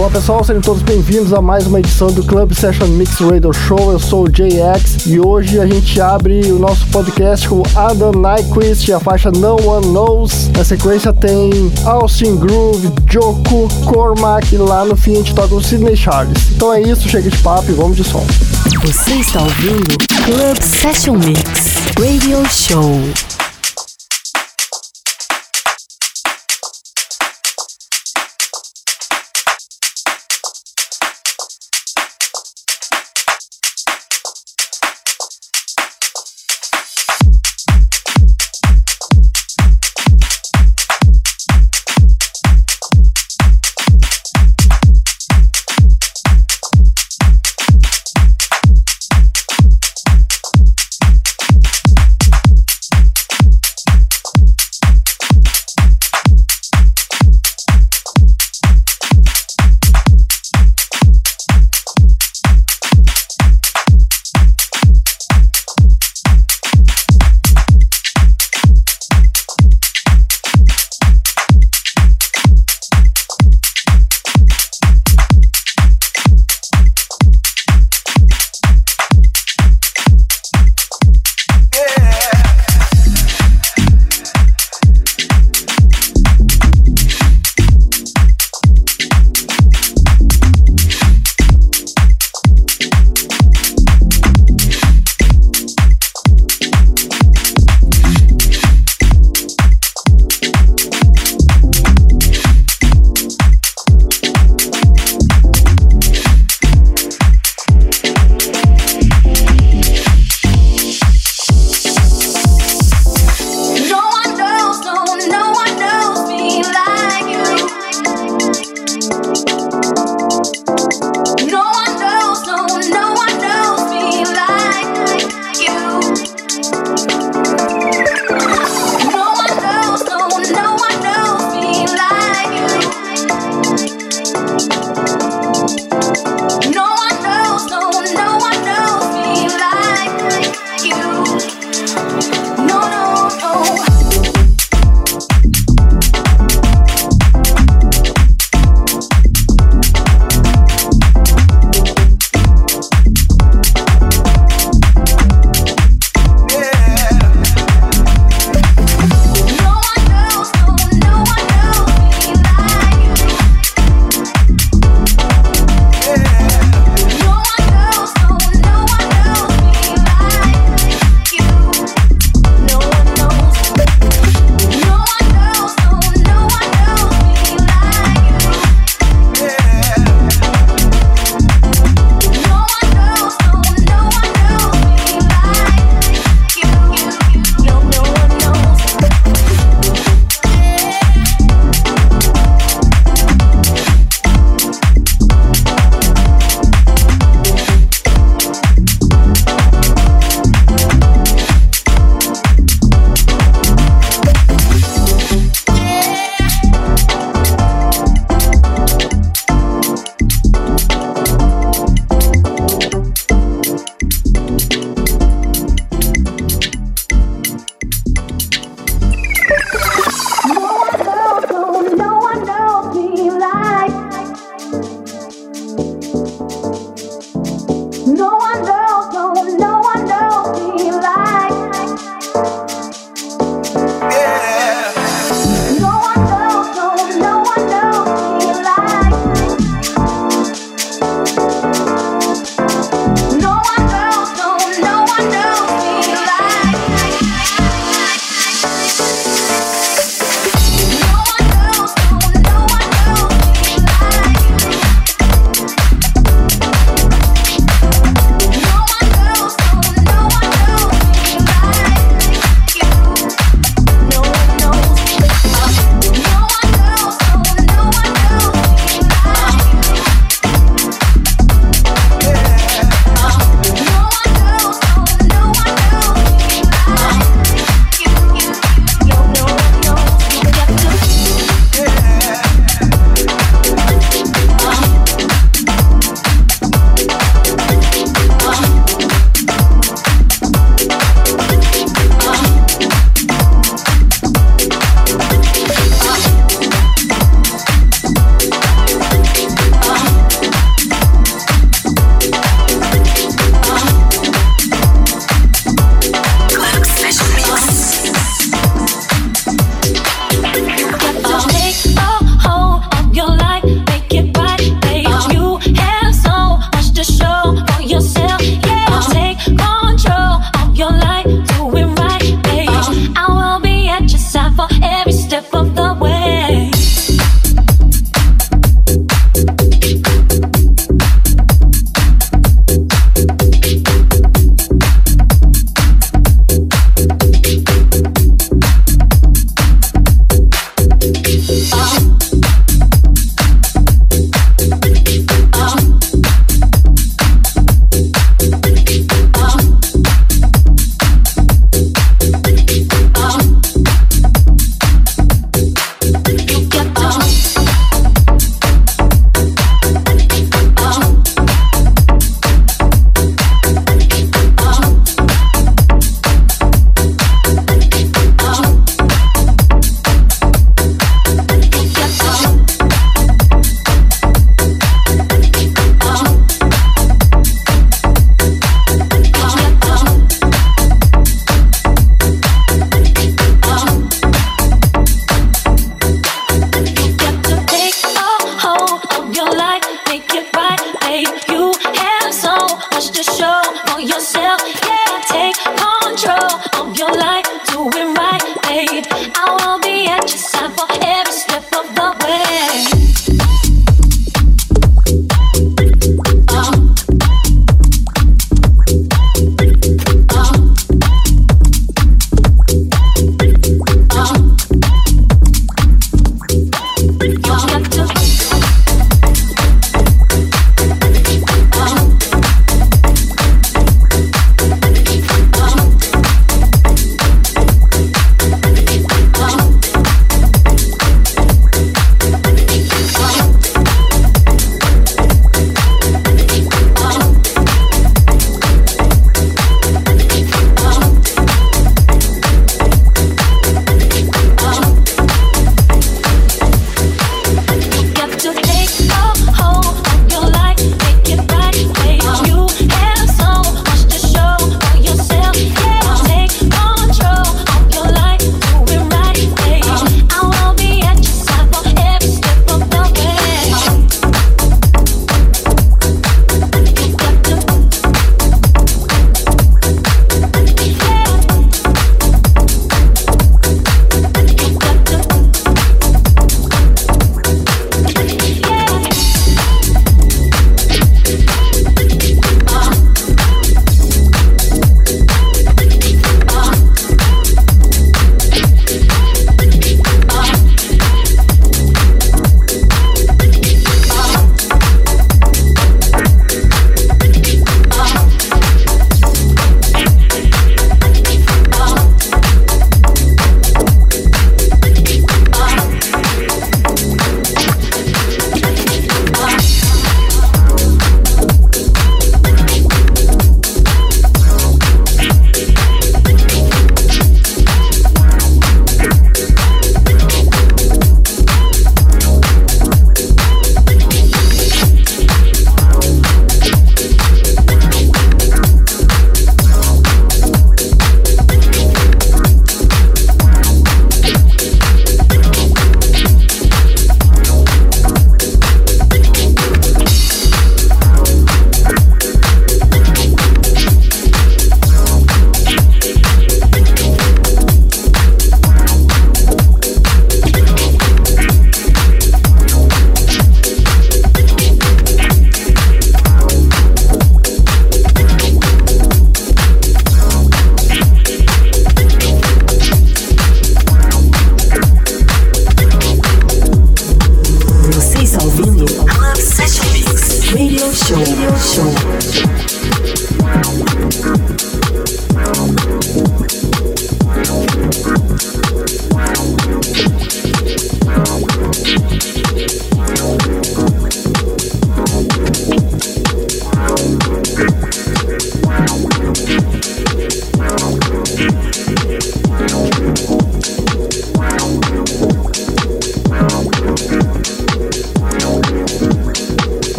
Olá pessoal, sejam todos bem-vindos a mais uma edição do Club Session Mix Radio Show. Eu sou o JX e hoje a gente abre o nosso podcast com Adam Nyquist e a faixa No One Knows. Na sequência tem Austin Groove, Joko, Cormac e lá no fim a gente toca o Sidney Charles. Então é isso, chega de papo e vamos de som. Você está ouvindo Club Session Mix Radio Show.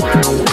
Wow.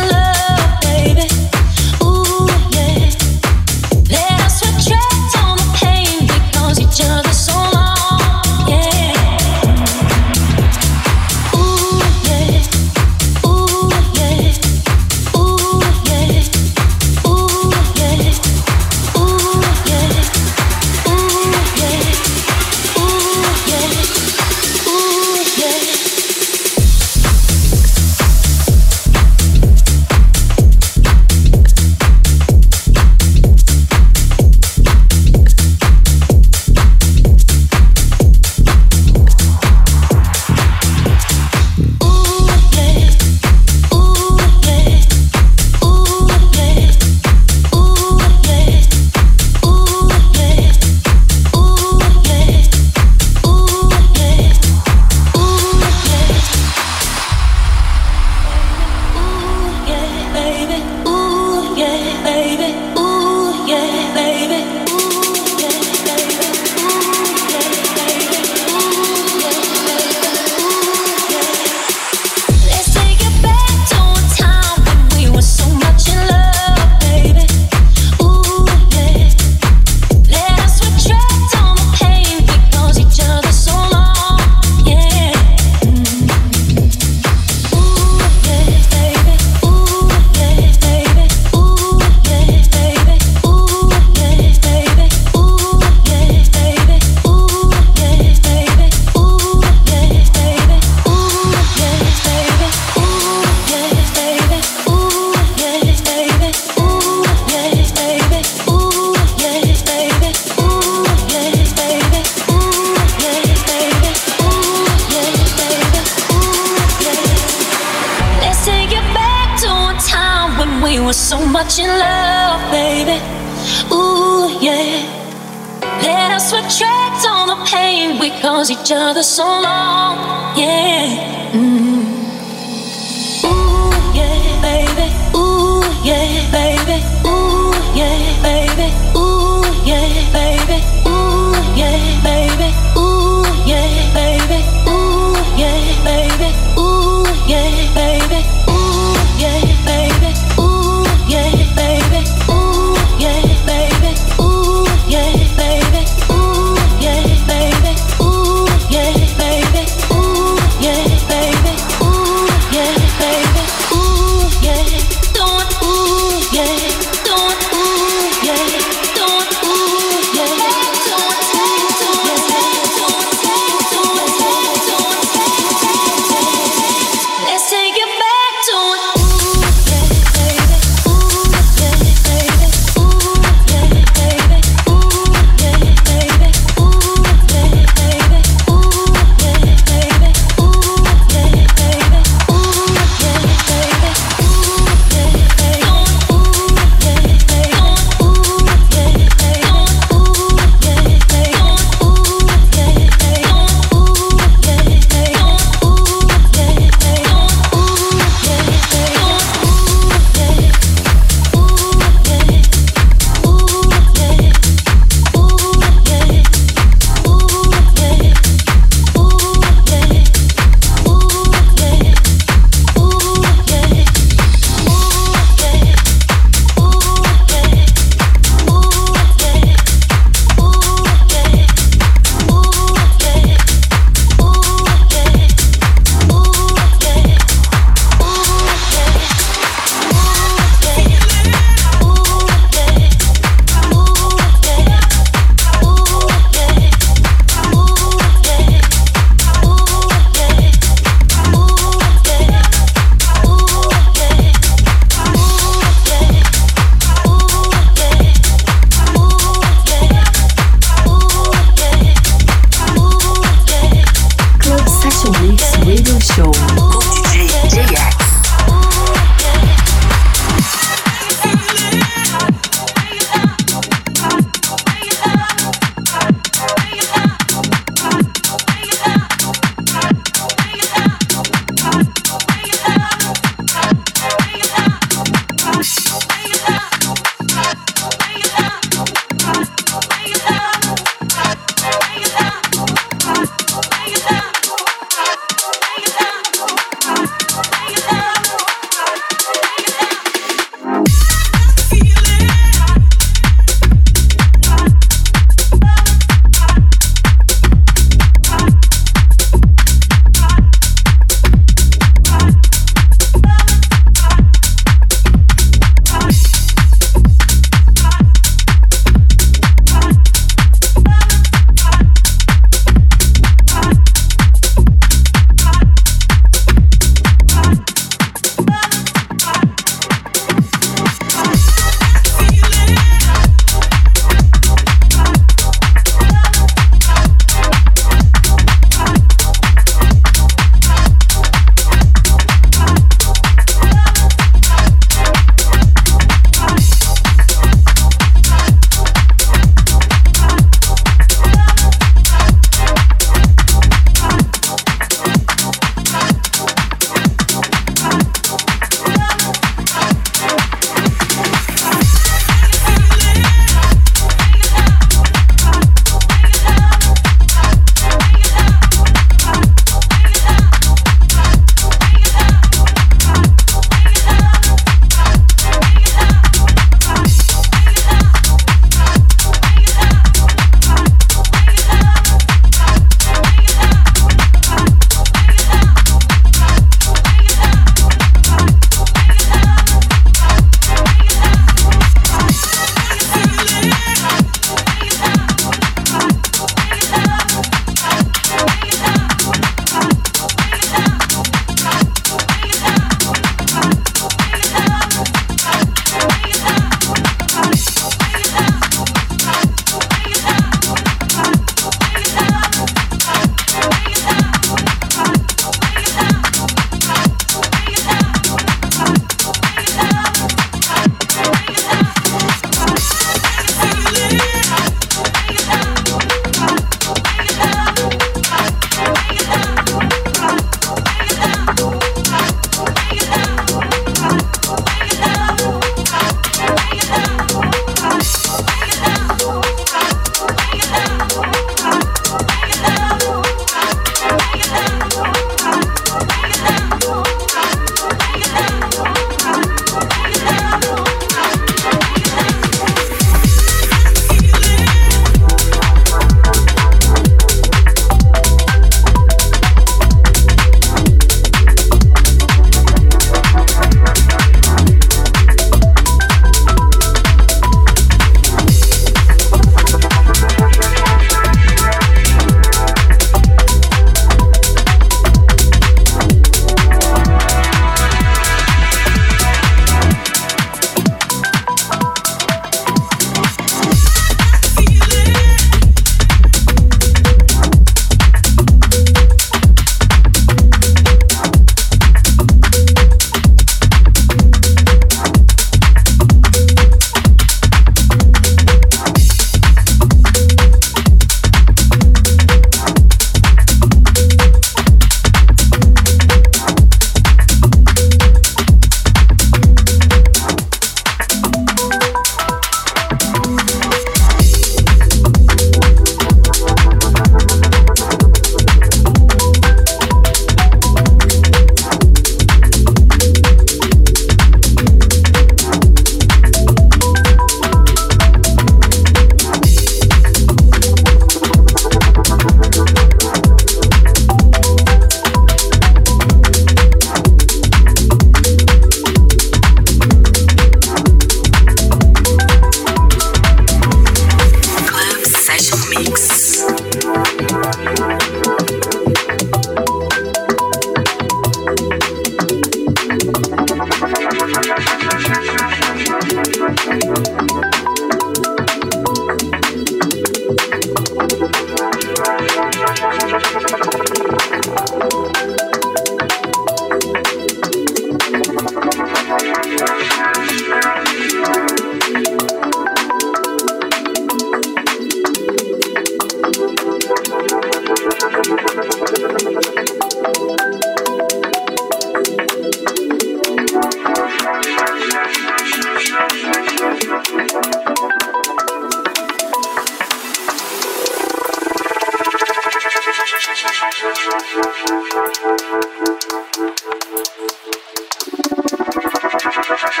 Thank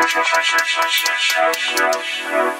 you.